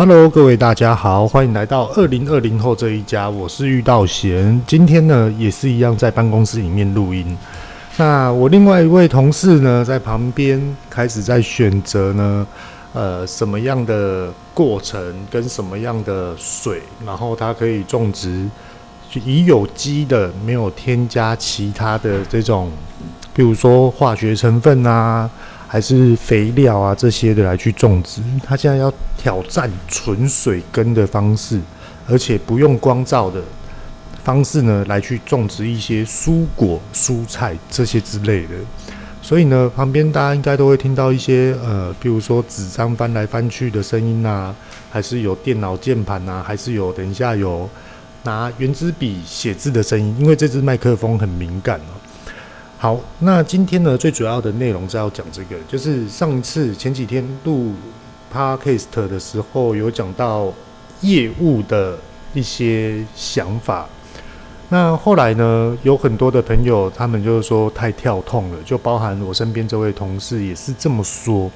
Hello，各位大家好，欢迎来到二零二零后这一家，我是玉道贤。今天呢，也是一样在办公室里面录音。那我另外一位同事呢，在旁边开始在选择呢，呃，什么样的过程跟什么样的水，然后它可以种植，以有机的，没有添加其他的这种，比如说化学成分啊。还是肥料啊这些的来去种植，他现在要挑战纯水耕的方式，而且不用光照的方式呢，来去种植一些蔬果、蔬菜这些之类的。所以呢，旁边大家应该都会听到一些呃，比如说纸张翻来翻去的声音啊，还是有电脑键盘啊，还是有等一下有拿原子笔写字的声音，因为这支麦克风很敏感哦。好，那今天呢，最主要的内容是要讲这个，就是上次前几天录 Podcast 的时候，有讲到业务的一些想法。那后来呢，有很多的朋友，他们就是说太跳痛了，就包含我身边这位同事也是这么说。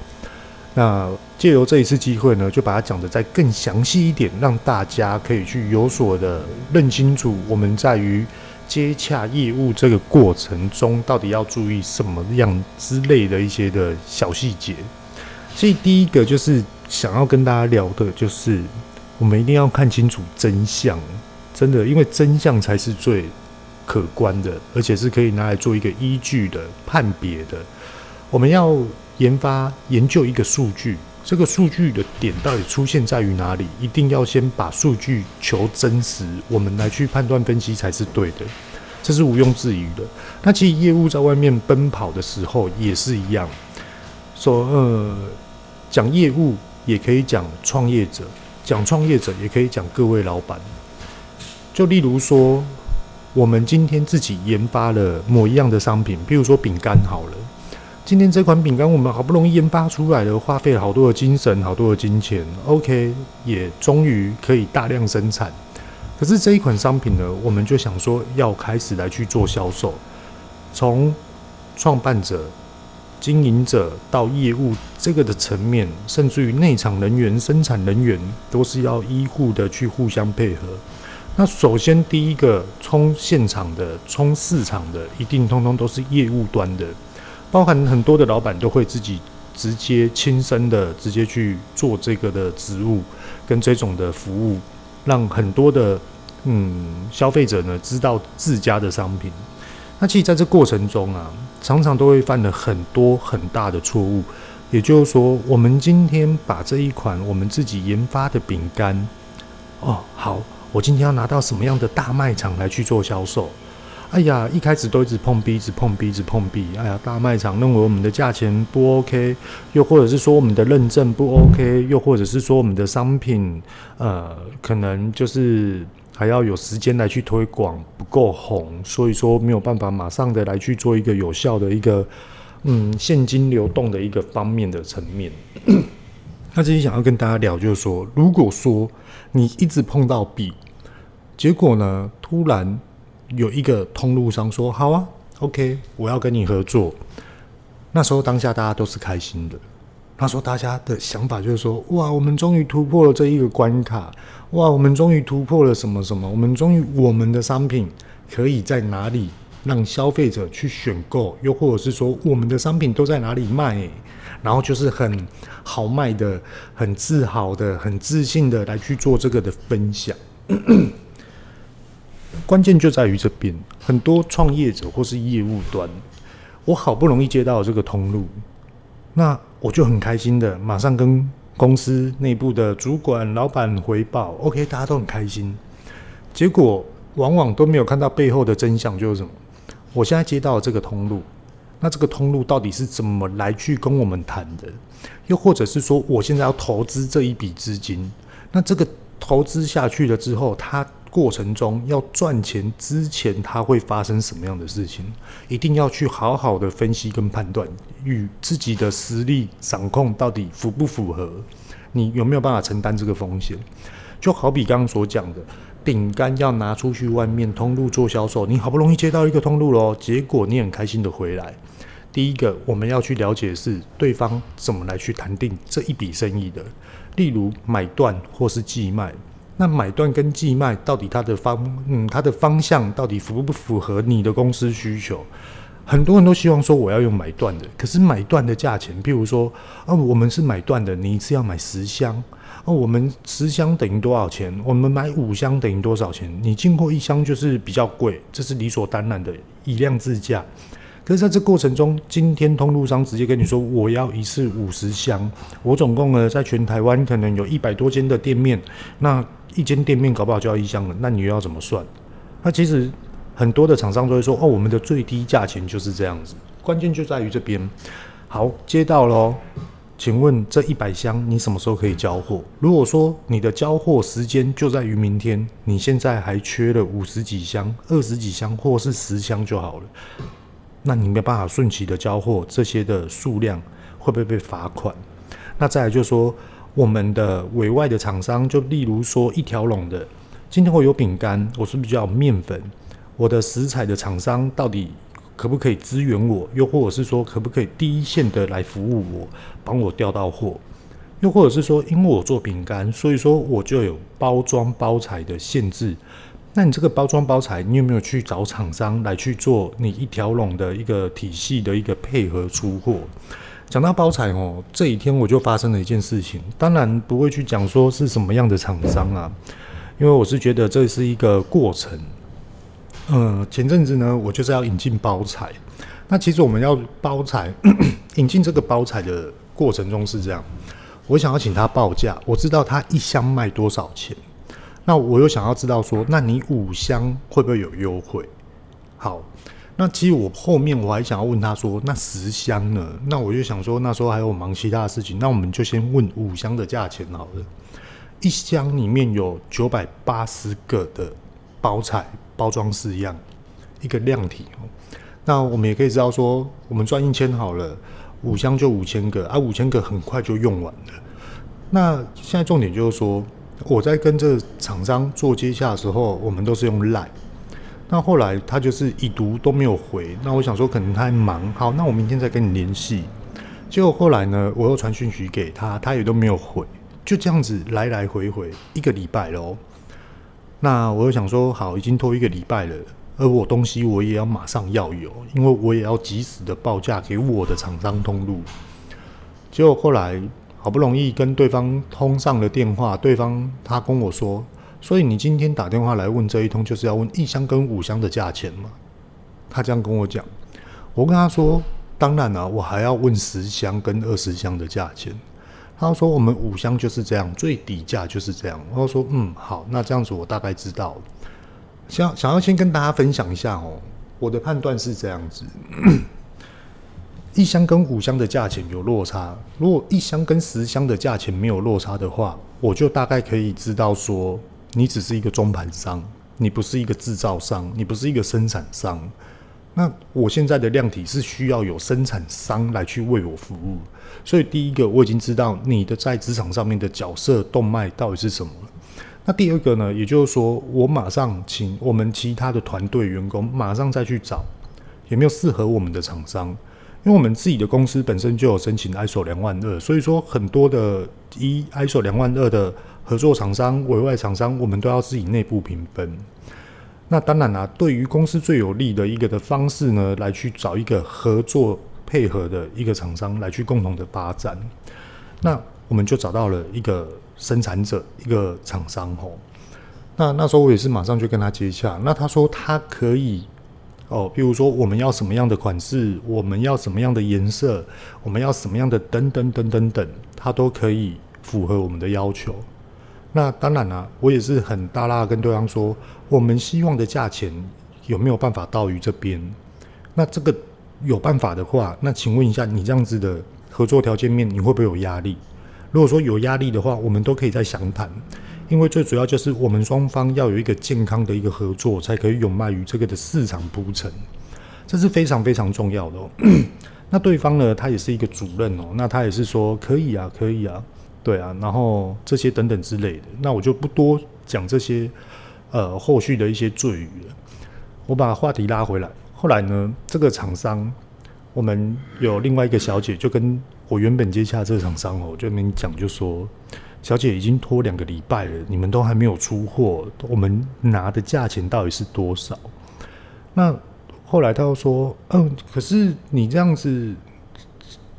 那借由这一次机会呢，就把它讲得再更详细一点，让大家可以去有所的认清楚，我们在于。接洽业务这个过程中，到底要注意什么样之类的一些的小细节？所以第一个就是想要跟大家聊的，就是我们一定要看清楚真相，真的，因为真相才是最可观的，而且是可以拿来做一个依据的判别的。我们要研发研究一个数据。这个数据的点到底出现在于哪里？一定要先把数据求真实，我们来去判断分析才是对的，这是毋庸置疑的。那其实业务在外面奔跑的时候也是一样，说呃，讲业务也可以讲创业者，讲创业者也可以讲各位老板。就例如说，我们今天自己研发了某一样的商品，譬如说饼干好了。今天这款饼干我们好不容易研发出来了，花费了好多的精神，好多的金钱，OK，也终于可以大量生产。可是这一款商品呢，我们就想说要开始来去做销售，从创办者、经营者到业务这个的层面，甚至于内场人员、生产人员，都是要医护的去互相配合。那首先第一个冲现场的、冲市场的，一定通通都是业务端的。包含很多的老板都会自己直接亲身的直接去做这个的职务跟这种的服务，让很多的嗯消费者呢知道自家的商品。那其实在这过程中啊，常常都会犯了很多很大的错误。也就是说，我们今天把这一款我们自己研发的饼干，哦，好，我今天要拿到什么样的大卖场来去做销售？哎呀，一开始都一直碰壁，一直碰壁，一直碰壁。哎呀，大卖场认为我们的价钱不 OK，又或者是说我们的认证不 OK，又或者是说我们的商品，呃，可能就是还要有时间来去推广，不够红，所以说没有办法马上的来去做一个有效的一个，嗯，现金流动的一个方面的层面。那今天想要跟大家聊，就是说，如果说你一直碰到壁，结果呢，突然。有一个通路商说：“好啊，OK，我要跟你合作。”那时候当下大家都是开心的。那时候大家的想法就是说：“哇，我们终于突破了这一个关卡！哇，我们终于突破了什么什么？我们终于我们的商品可以在哪里让消费者去选购？又或者是说我们的商品都在哪里卖？然后就是很豪迈的、很自豪的、很自信的来去做这个的分享。”关键就在于这边，很多创业者或是业务端，我好不容易接到这个通路，那我就很开心的，马上跟公司内部的主管、老板回报，OK，大家都很开心。结果往往都没有看到背后的真相，就是什么？我现在接到这个通路，那这个通路到底是怎么来去跟我们谈的？又或者是说，我现在要投资这一笔资金，那这个投资下去了之后，它过程中要赚钱之前，它会发生什么样的事情？一定要去好好的分析跟判断，与自己的实力掌控到底符不符合？你有没有办法承担这个风险？就好比刚刚所讲的，饼干要拿出去外面通路做销售，你好不容易接到一个通路咯，结果你很开心的回来，第一个我们要去了解是对方怎么来去谈定这一笔生意的，例如买断或是寄卖。那买断跟寄卖到底它的方嗯它的方向到底符不符合你的公司需求？很多人都希望说我要用买断的，可是买断的价钱，譬如说啊，我们是买断的，你一次要买十箱，哦，我们十箱等于多少钱？我们买五箱等于多少钱？你进货一箱就是比较贵，这是理所当然的，以量自价。可是在这过程中，今天通路商直接跟你说，我要一次五十箱，我总共呢在全台湾可能有一百多间的店面，那一间店面搞不好就要一箱了，那你又要怎么算？那其实很多的厂商都会说，哦，我们的最低价钱就是这样子，关键就在于这边。好，接到喽，请问这一百箱你什么时候可以交货？如果说你的交货时间就在于明天，你现在还缺了五十几箱、二十几箱，或是十箱就好了。那你没办法顺期的交货，这些的数量会不会被罚款？那再来就说，我们的委外的厂商，就例如说一条龙的，今天我有饼干，我是不是就要面粉？我的食材的厂商到底可不可以支援我？又或者是说，可不可以第一线的来服务我，帮我调到货？又或者是说，因为我做饼干，所以说我就有包装包材的限制。那你这个包装包材，你有没有去找厂商来去做你一条龙的一个体系的一个配合出货？讲到包材哦，这几天我就发生了一件事情，当然不会去讲说是什么样的厂商啊，因为我是觉得这是一个过程。嗯，前阵子呢，我就是要引进包材，那其实我们要包材 引进这个包材的过程中是这样，我想要请他报价，我知道他一箱卖多少钱。那我又想要知道说，那你五箱会不会有优惠？好，那其实我后面我还想要问他说，那十箱呢？那我就想说，那时候还有忙其他的事情，那我们就先问五箱的价钱好了。一箱里面有九百八十个的包材包装式样，一个量体哦。那我们也可以知道说，我们赚一千好了，五箱就五千个，啊，五千个很快就用完了。那现在重点就是说。我在跟这厂商做接洽的时候，我们都是用 Line。那后来他就是已读都没有回，那我想说可能他还忙，好，那我明天再跟你联系。结果后来呢，我又传讯息给他，他也都没有回，就这样子来来回回一个礼拜喽。那我又想说，好，已经拖一个礼拜了，而我东西我也要马上要有，因为我也要及时的报价给我的厂商通路。结果后来。好不容易跟对方通上了电话，对方他跟我说，所以你今天打电话来问这一通，就是要问一箱跟五箱的价钱吗？他这样跟我讲，我跟他说，当然了，我还要问十箱跟二十箱的价钱。他说我们五箱就是这样，最底价就是这样。我说嗯好，那这样子我大概知道。想想要先跟大家分享一下哦，我的判断是这样子。一箱跟五箱的价钱有落差，如果一箱跟十箱的价钱没有落差的话，我就大概可以知道说，你只是一个中盘商，你不是一个制造商，你不是一个生产商。那我现在的量体是需要有生产商来去为我服务，所以第一个我已经知道你的在职场上面的角色动脉到底是什么了。那第二个呢，也就是说，我马上请我们其他的团队员工马上再去找有没有适合我们的厂商。因为我们自己的公司本身就有申请 ISO 两万二，所以说很多的一 ISO 两万二的合作厂商、委外厂商，我们都要自己内部评分。那当然啦、啊，对于公司最有利的一个的方式呢，来去找一个合作配合的一个厂商来去共同的发展。那我们就找到了一个生产者，一个厂商吼。那那时候我也是马上就跟他接洽，那他说他可以。哦，比如说我们要什么样的款式，我们要什么样的颜色，我们要什么样的等等等等等，他都可以符合我们的要求。那当然啦、我也是很大拉跟对方说，我们希望的价钱有没有办法到于这边？那这个有办法的话，那请问一下，你这样子的合作条件面，你会不会有压力？如果说有压力的话，我们都可以再详谈。因为最主要就是我们双方要有一个健康的一个合作，才可以有卖于这个的市场铺陈，这是非常非常重要的哦。那对方呢，他也是一个主任哦，那他也是说可以啊，可以啊，对啊，然后这些等等之类的，那我就不多讲这些呃后续的一些赘语了。我把话题拉回来，后来呢，这个厂商我们有另外一个小姐，就跟我原本接洽这厂商哦，就跟你讲，就说小姐已经拖两个礼拜了，你们都还没有出货，我们拿的价钱到底是多少？那后来他又说，嗯，可是你这样子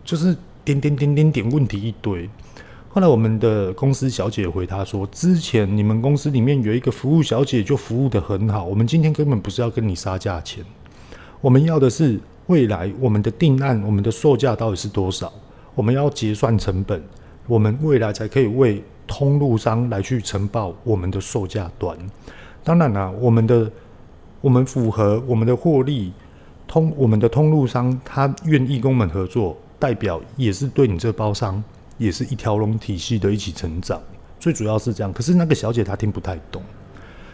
就是点点点点点问题一堆。后来我们的公司小姐回他说，之前你们公司里面有一个服务小姐就服务得很好，我们今天根本不是要跟你杀价钱，我们要的是。未来我们的定案，我们的售价到底是多少？我们要结算成本，我们未来才可以为通路商来去呈报我们的售价端。当然啦，我们的我们符合我们的获利，通我们的通路商他愿意跟我们合作，代表也是对你这包商也是一条龙体系的一起成长。最主要是这样。可是那个小姐她听不太懂，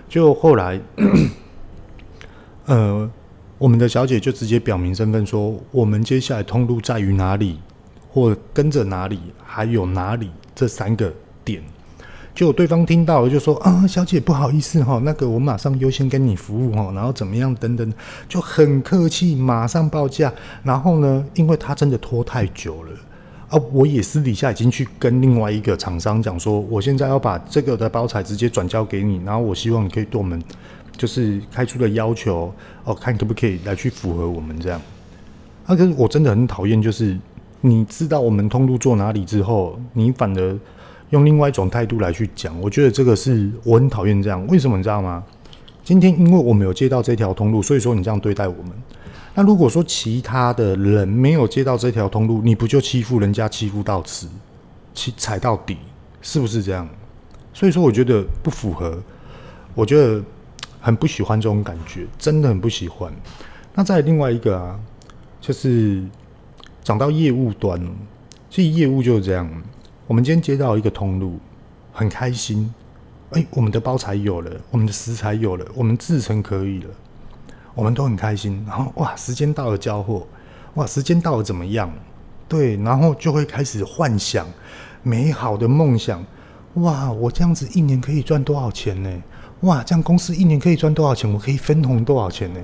就后来，呃。我们的小姐就直接表明身份，说我们接下来通路在于哪里，或跟着哪里，还有哪里这三个点。就对方听到了，就说啊，小姐不好意思哈，那个我马上优先跟你服务哈，然后怎么样等等，就很客气，马上报价。然后呢，因为他真的拖太久了啊，我也私底下已经去跟另外一个厂商讲说，我现在要把这个的包材直接转交给你，然后我希望你可以对我们。就是开出的要求哦，看可不可以来去符合我们这样。那、啊、可是我真的很讨厌，就是你知道我们通路做哪里之后，你反而用另外一种态度来去讲。我觉得这个是我很讨厌这样。为什么你知道吗？今天因为我们有接到这条通路，所以说你这样对待我们。那如果说其他的人没有接到这条通路，你不就欺负人家欺负到死，踩踩到底，是不是这样？所以说我觉得不符合，我觉得。很不喜欢这种感觉，真的很不喜欢。那再另外一个啊，就是讲到业务端，其实业务就是这样。我们今天接到一个通路，很开心。哎、我们的包材有了，我们的食材有了，我们制程可以了，我们都很开心。然后哇，时间到了交货，哇，时间到了怎么样？对，然后就会开始幻想美好的梦想。哇，我这样子一年可以赚多少钱呢？哇，这样公司一年可以赚多少钱？我可以分红多少钱呢？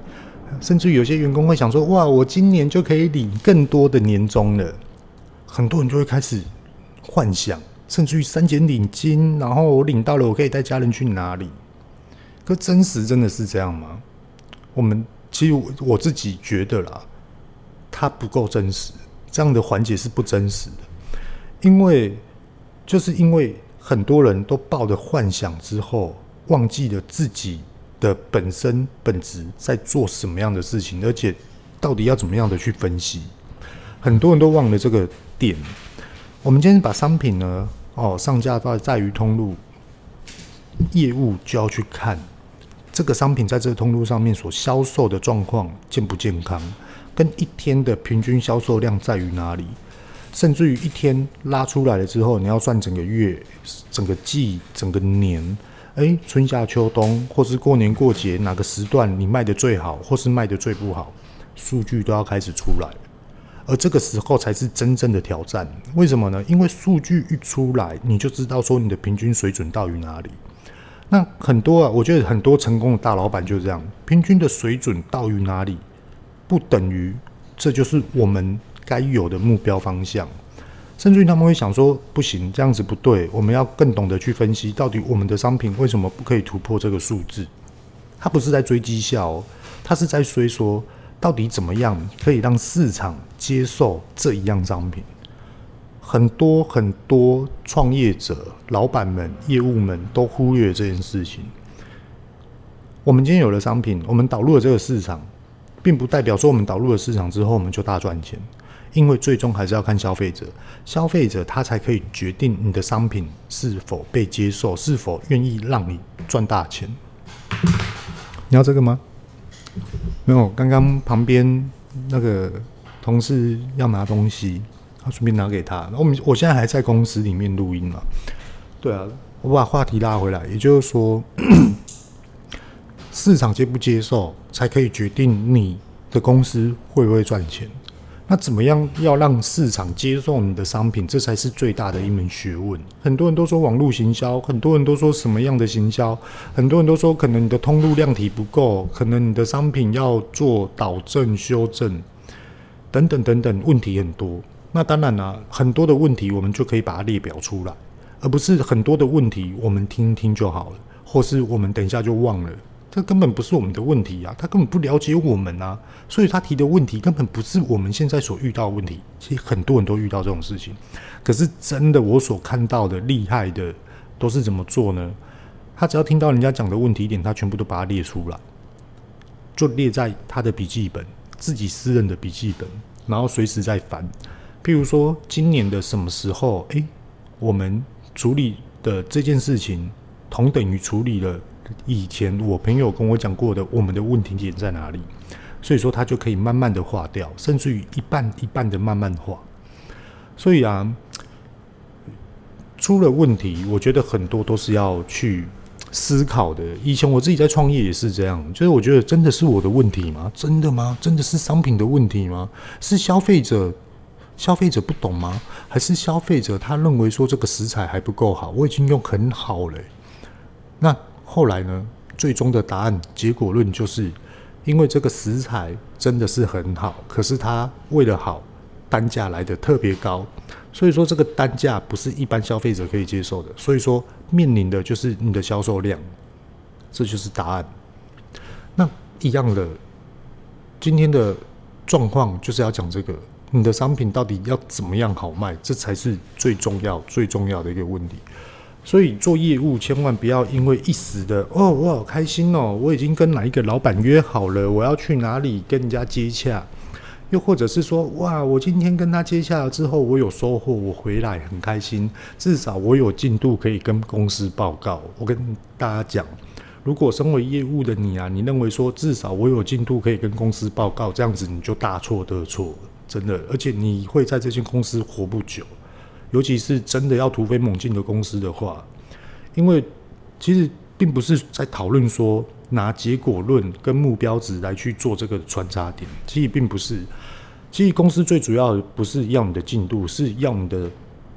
甚至有些员工会想说：哇，我今年就可以领更多的年终了。很多人就会开始幻想，甚至于三节领金，然后我领到了，我可以带家人去哪里？可真实真的是这样吗？我们其实我，我自己觉得啦，它不够真实，这样的环节是不真实的，因为就是因为很多人都抱着幻想之后。忘记了自己的本身本质在做什么样的事情，而且到底要怎么样的去分析，很多人都忘了这个点。我们今天把商品呢，哦，上架到在于通路业务，就要去看这个商品在这个通路上面所销售的状况健不健康，跟一天的平均销售量在于哪里，甚至于一天拉出来了之后，你要算整个月、整个季、整个年。诶，春夏秋冬，或是过年过节哪个时段你卖的最好，或是卖的最不好，数据都要开始出来，而这个时候才是真正的挑战。为什么呢？因为数据一出来，你就知道说你的平均水准到于哪里。那很多啊，我觉得很多成功的大老板就是这样，平均的水准到于哪里，不等于这就是我们该有的目标方向。甚至于他们会想说，不行，这样子不对，我们要更懂得去分析，到底我们的商品为什么不可以突破这个数字？他不是在追绩效哦，他是在追说，到底怎么样可以让市场接受这一样商品？很多很多创业者、老板们、业务们都忽略这件事情。我们今天有了商品，我们导入了这个市场，并不代表说我们导入了市场之后，我们就大赚钱。因为最终还是要看消费者，消费者他才可以决定你的商品是否被接受，是否愿意让你赚大钱。你要这个吗？没有，刚刚旁边那个同事要拿东西，他顺便拿给他。我们我现在还在公司里面录音嘛？对啊，我把话题拉回来，也就是说，市场接不接受，才可以决定你的公司会不会赚钱。那怎么样要让市场接受你的商品？这才是最大的一门学问。很多人都说网络行销，很多人都说什么样的行销，很多人都说可能你的通路量体不够，可能你的商品要做导正修正。等等等等，问题很多。那当然啦、很多的问题我们就可以把它列表出来，而不是很多的问题我们听听就好了，或是我们等一下就忘了。这根本不是我们的问题啊，他根本不了解我们啊，所以他提的问题根本不是我们现在所遇到的问题。其实很多人都遇到这种事情，可是真的我所看到的厉害的都是怎么做呢？他只要听到人家讲的问题点，他全部都把它列出来，就列在他的笔记本，自己私人的笔记本，然后随时在翻。譬如说今年的什么时候，诶，我们处理的这件事情同等于处理了。以前我朋友跟我讲过的，我们的问题点在哪里？所以说他就可以慢慢的化掉，甚至于一半一半的慢慢化。所以啊，出了问题，我觉得很多都是要去思考的。以前我自己在创业也是这样，就是我觉得真的是我的问题吗？真的吗？真的是商品的问题吗？是消费者消费者不懂吗？还是消费者他认为说这个食材还不够好？我已经用很好了。那。后来呢，最终的答案结果论就是，因为这个食材真的是很好，可是它为了好，单价来的特别高，所以说这个单价不是一般消费者可以接受的，所以说面临的就是你的销售量，这就是答案。那一样的，今天的状况就是要讲这个，你的商品到底要怎么样好卖，这才是最重要、最重要的一个问题。所以做业务千万不要因为一时的哦，我好开心哦，我已经跟哪一个老板约好了，我要去哪里跟人家接洽，又或者是说哇，我今天跟他接洽了之后，我有收获，我回来很开心，至少我有进度可以跟公司报告。我跟大家讲，如果身为业务的你啊，你认为说至少我有进度可以跟公司报告，这样子你就大错特错，真的，而且你会在这间公司活不久。尤其是真的要突飞猛进的公司的话，因为其实并不是在讨论说拿结果论跟目标值来去做这个穿插点，其实并不是。其实公司最主要不是要你的进度，是要你的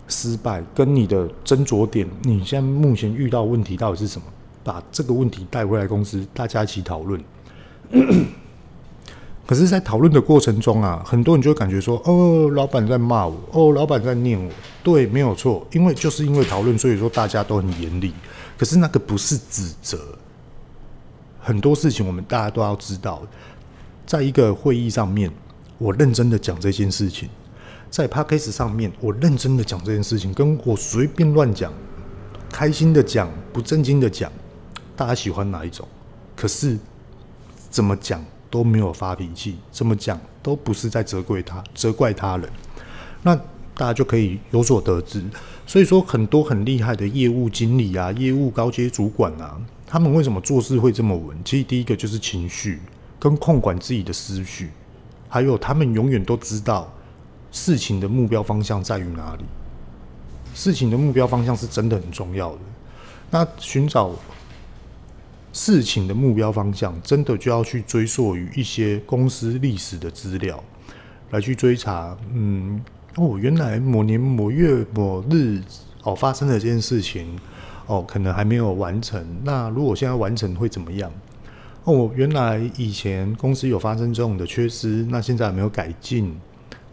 失败跟你的斟酌点。你现在目前遇到问题到底是什么？把这个问题带回来公司，大家一起讨论。可是，在讨论的过程中啊，很多人就会感觉说：“哦，老板在骂我，哦，老板在念我。”对，没有错，因为就是因为讨论，所以说大家都很严厉。可是那个不是指责，很多事情我们大家都要知道，在一个会议上面，我认真的讲这件事情；在 Podcast 上面，我认真的讲这件事情，跟我随便乱讲、开心的讲、不正经的讲，大家喜欢哪一种？可是怎么讲？都没有发脾气，这么讲都不是在责怪他，责怪他人。那大家就可以有所得知。所以说，很多很厉害的业务经理啊，业务高阶主管啊，他们为什么做事会这么稳？其实第一个就是情绪跟控管自己的思绪，还有他们永远都知道事情的目标方向在于哪里。事情的目标方向是真的很重要的。那寻找。事情的目标方向，真的就要去追溯于一些公司历史的资料，来去追查。嗯，哦，原来某年某月某日哦发生了这件事情，哦，可能还没有完成。那如果现在完成会怎么样？哦，原来以前公司有发生这种的缺失，那现在还没有改进。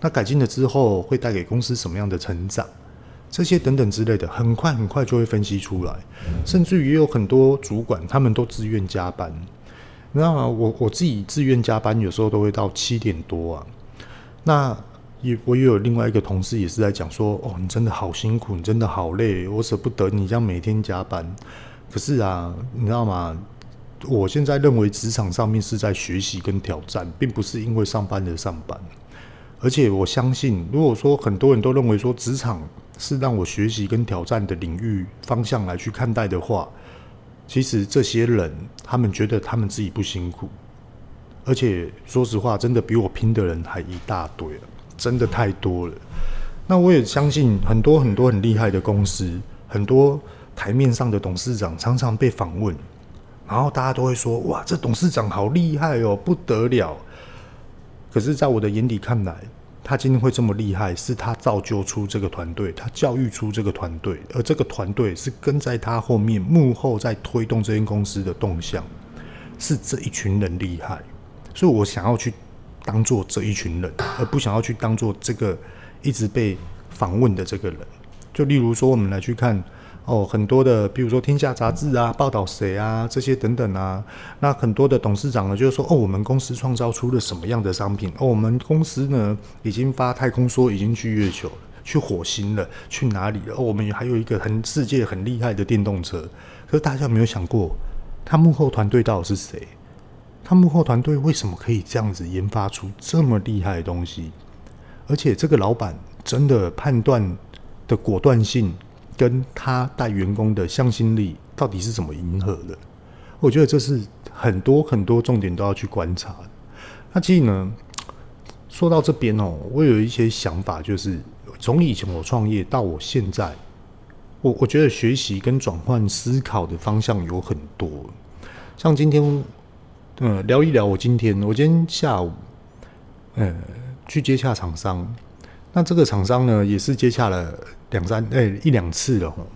那改进了之后，会带给公司什么样的成长？这些等等之类的，很快很快就会分析出来，甚至于也有很多主管，他们都自愿加班。你知道吗？我我自己自愿加班，有时候都会到七点多啊。那也我也有另外一个同事也是在讲说，哦，你真的好辛苦，你真的好累，我舍不得你这样每天加班。可是啊，你知道吗？我现在认为职场上面是在学习跟挑战，并不是因为上班而上班。而且我相信，如果说很多人都认为说职场，是让我学习跟挑战的领域方向来去看待的话，其实这些人他们觉得他们自己不辛苦，而且说实话，真的比我拼的人还一大堆了，真的太多了。那我也相信很多很多很厉害的公司，很多台面上的董事长常常被访问，然后大家都会说：“哇，这董事长好厉害哦，不得了。”可是，在我的眼里看来，他今天会这么厉害，是他造就出这个团队，他教育出这个团队，而这个团队是跟在他后面幕后在推动这间公司的动向，是这一群人厉害。所以我想要去当做这一群人，而不想要去当做这个一直被访问的这个人。就例如说，我们来去看哦，很多的，比如说《天下杂志》啊，报道谁啊，这些等等啊。那很多的董事长呢，就是说，哦，我们公司创造出了什么样的商品？哦，我们公司呢，已经发太空梭，已经去月球，去火星了，去哪里了？哦，我们还有一个很世界很厉害的电动车。可是大家有没有想过，他幕后团队到底是谁？他幕后团队为什么可以这样子研发出这么厉害的东西？而且这个老板真的判断的果断性，跟他带员工的向心力，到底是怎么迎合的？我觉得这是很多很多重点都要去观察。那其实呢，说到这边哦，我有一些想法，就是从以前我创业到我现在。我我觉得学习跟转换思考的方向有很多，像今天，嗯，聊一聊我今天，我今天下午，呃，去接洽厂商，那这个厂商呢，也是接洽了两三，哎、一两次了吼。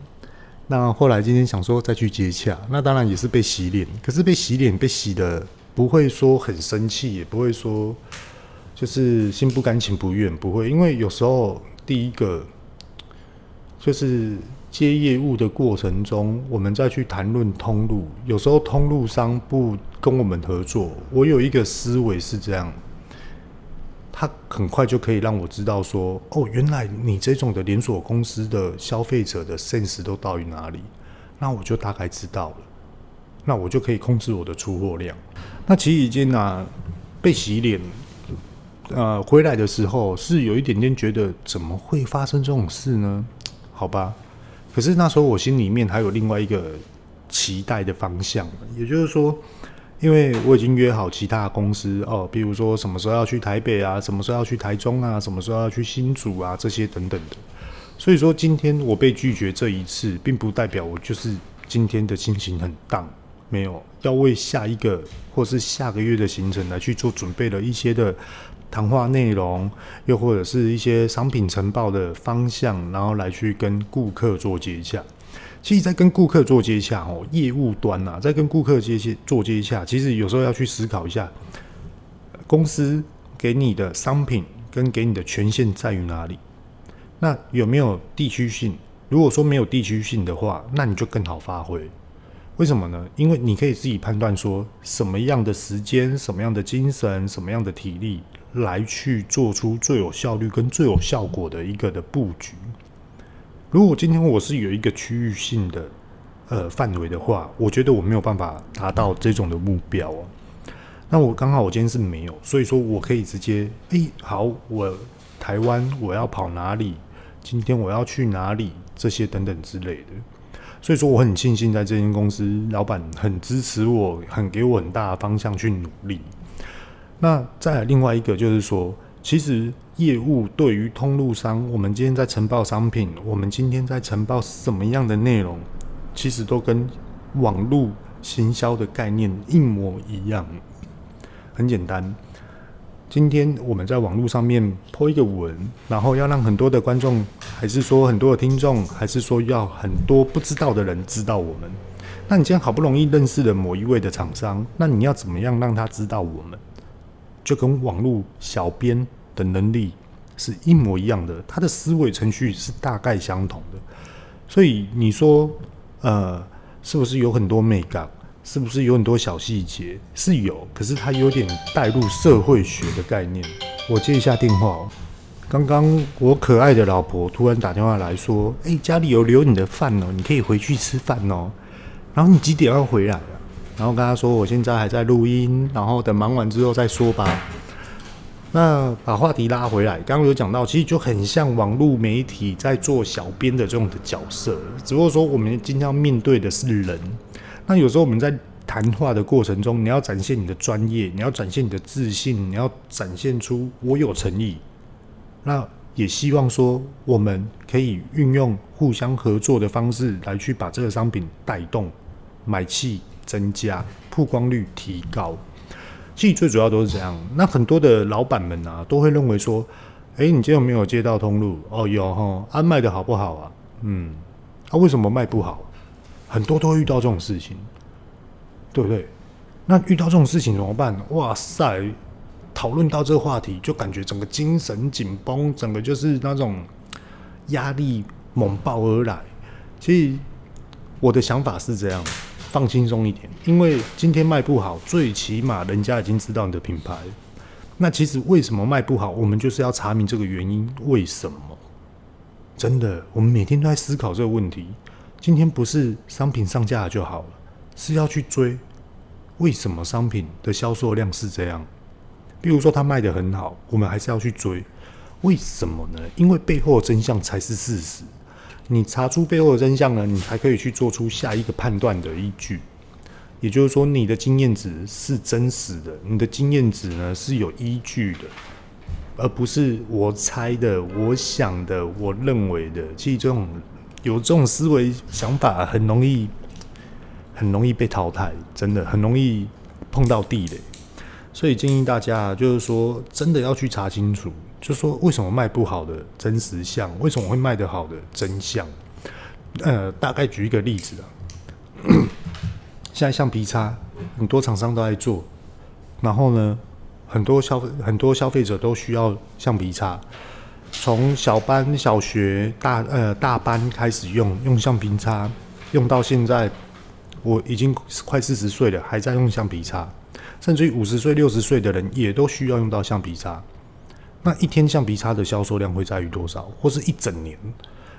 那后来今天想说再去接洽，那当然也是被洗脸，可是被洗脸被洗的不会说很生气，也不会说就是心不甘情不愿，不会，因为有时候第一个就是。接业务的过程中，我们再去谈论通路，有时候通路商不跟我们合作，我有一个思维是这样，他很快就可以让我知道说，哦，原来你这种的连锁公司的消费者的 sense 都到于哪里，那我就大概知道了，那我就可以控制我的出货量。那其实已经啊被洗脸，呃，回来的时候是有一点点觉得，怎么会发生这种事呢？好吧。可是那时候我心里面还有另外一个期待的方向，也就是说，因为我已经约好其他公司哦，比如说什么时候要去台北啊，什么时候要去台中啊，什么时候要去新竹啊，这些等等的。所以说今天我被拒绝这一次，并不代表我就是今天的心情很荡，没有要为下一个或是下个月的行程来去做准备了一些的。谈话内容，又或者是一些商品呈报的方向，然后来去跟顾客做接洽。其实，在跟顾客做接洽哦，业务端啊，在跟顾客接洽做接洽，其实有时候要去思考一下，公司给你的商品跟给你的权限在于哪里？那有没有地区性？如果说没有地区性的话，那你就更好发挥。为什么呢？因为你可以自己判断说，什么样的时间、什么样的精神、什么样的体力。来去做出最有效率跟最有效果的一个的布局。如果今天我是有一个区域性的呃范围的话，我觉得我没有办法达到这种的目标哦。那我刚好我今天是没有，所以说我可以直接诶，好，我台湾我要跑哪里？今天我要去哪里？这些等等之类的。所以说我很庆幸在这间公司，老板很支持我，很给我很大的方向去努力。那再另外一个就是说，其实业务对于通路商，我们今天在呈报商品，我们今天在呈报什么样的内容，其实都跟网络行销的概念一模一样。很简单，今天我们在网络上面泼一个文，然后要让很多的观众，还是说很多的听众，还是说要很多不知道的人知道我们。那你今天好不容易认识了某一位的厂商，那你要怎么样让他知道我们？就跟网络小编的能力是一模一样的，他的思维程序是大概相同的，所以你说，呃，是不是有很多美感？是不是有很多小细节？是有，可是他有点带入社会学的概念。我接一下电话哦，刚刚我可爱的老婆突然打电话来说：“诶，家里有留你的饭哦，你可以回去吃饭哦。然后你几点要回来？”然后跟他说，我现在还在录音，然后等忙完之后再说吧。那把话题拉回来，刚刚有讲到，其实就很像网络媒体在做小编的这种的角色，只不过说我们今天要面对的是人。那有时候我们在谈话的过程中，你要展现你的专业，你要展现你的自信，你要展现出我有诚意。那也希望说，我们可以运用互相合作的方式来去把这个商品带动买气。增加曝光率，提高，其实最主要都是这样。那很多的老板们啊，都会认为说：“哎，你今天有没有接到通路？哦，有哈。啊，卖的好不好啊？嗯，啊，为什么卖不好？很多都会遇到这种事情，对不对？那遇到这种事情怎么办？哇塞，讨论到这个话题，就感觉整个精神紧绷，整个就是那种压力猛爆而来。所以我的想法是这样，放轻松一点，因为今天卖不好，最起码人家已经知道你的品牌。那其实为什么卖不好？我们就是要查明这个原因，为什么？真的，我们每天都在思考这个问题。今天不是商品上架了就好了，是要去追为什么商品的销售量是这样。比如说它卖得很好，我们还是要去追，为什么呢？因为背后的真相才是事实。你查出背后的真相呢，你才可以去做出下一个判断的依据。也就是说，你的经验值是真实的，你的经验值呢是有依据的，而不是我猜的、我想的、我认为的。其实这种。有这种思维想法，很容易，很容易被淘汰，真的很容易碰到地雷。所以建议大家，就是说，真的要去查清楚，就说为什么卖不好的真实相，为什么会卖得好的真相。呃，大概举一个例子啊，现在橡皮擦很多厂商都在做，然后呢，很多消费很多消费者都需要橡皮擦。从小班、小学、大呃大班开始用用橡皮擦，用到现在，我已经快四十岁了，还在用橡皮擦。甚至于五十岁、六十岁的人也都需要用到橡皮擦。那一天橡皮擦的销售量会在于多少？或是一整年？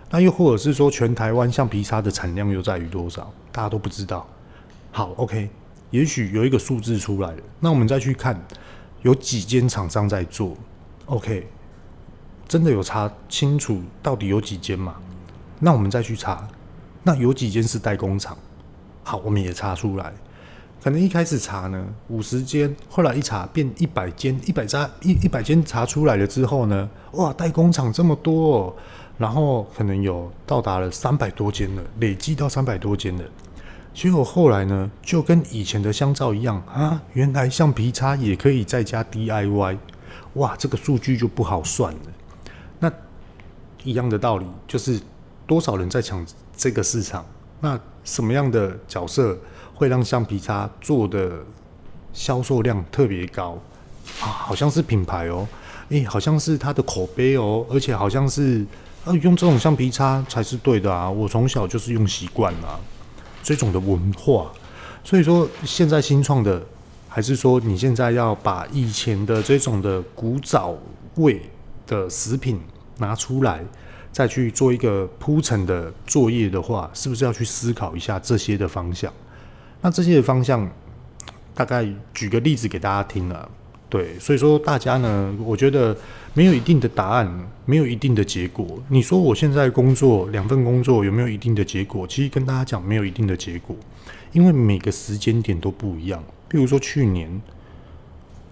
那又或者是说，全台湾橡皮擦的产量又在于多少？大家都不知道。好，OK，也许有一个数字出来了，那我们再去看，有几间厂商在做？OK。真的有查清楚到底有几间吗？那我们再去查，那有几间是代工厂？好，我们也查出来。可能一开始查呢五十间，后来一查变一百间，一百家一一百间查出来了之后呢，哇，代工厂这么多哦，然后可能有到达了三百多间了，累计到三百多间了。结果后来呢，就跟以前的香皂一样啊，原来橡皮擦也可以在家 DIY，哇，这个数据就不好算了。那一样的道理，就是多少人在抢这个市场？那什么样的角色会让橡皮擦做的销售量特别高？啊，好像是品牌哦，诶，好像是它的口碑哦，而且好像是啊，用这种橡皮擦才是对的啊！我从小就是用习惯了这种的文化。所以说，现在新创的，还是说你现在要把以前的这种的古早味的食品？拿出来，再去做一个铺陈的作业的话，是不是要去思考一下这些的方向？那这些方向，大概举个例子给大家听了。对，所以说大家呢，我觉得没有一定的答案，没有一定的结果。你说我现在工作两份工作有没有一定的结果？其实跟大家讲，没有一定的结果，因为每个时间点都不一样。比如说去年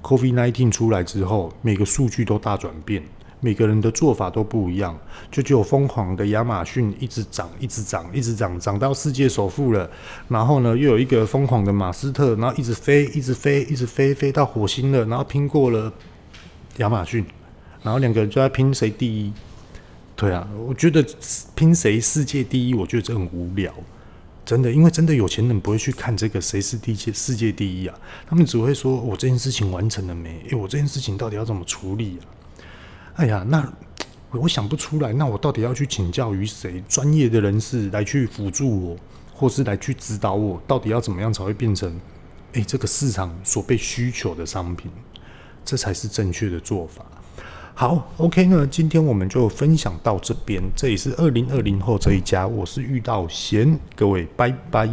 COVID-19 出来之后，每个数据都大转变。每个人的做法都不一样，就只有疯狂的亚马逊一直涨，一直涨，一直涨，涨到世界首富了。然后呢，又有一个疯狂的马斯特，然后一直飞，一直飞，一直飞，飞到火星了，然后拼过了亚马逊。然后两个人就在拼谁第一。对啊，我觉得拼谁世界第一，我觉得这很无聊，真的，因为真的有钱人不会去看这个谁是第一世界第一啊，他们只会说我这件事情完成了没？诶，我这件事情到底要怎么处理啊？哎呀，那我想不出来，那我到底要去请教于谁？专业的人士来去辅助我，或是来去指导我，到底要怎么样才会变成哎这个市场所被需求的商品？这才是正确的做法。好，OK 呢，今天我们就分享到这边。这里是二零二零后这一家，我是遇到贤，各位拜拜。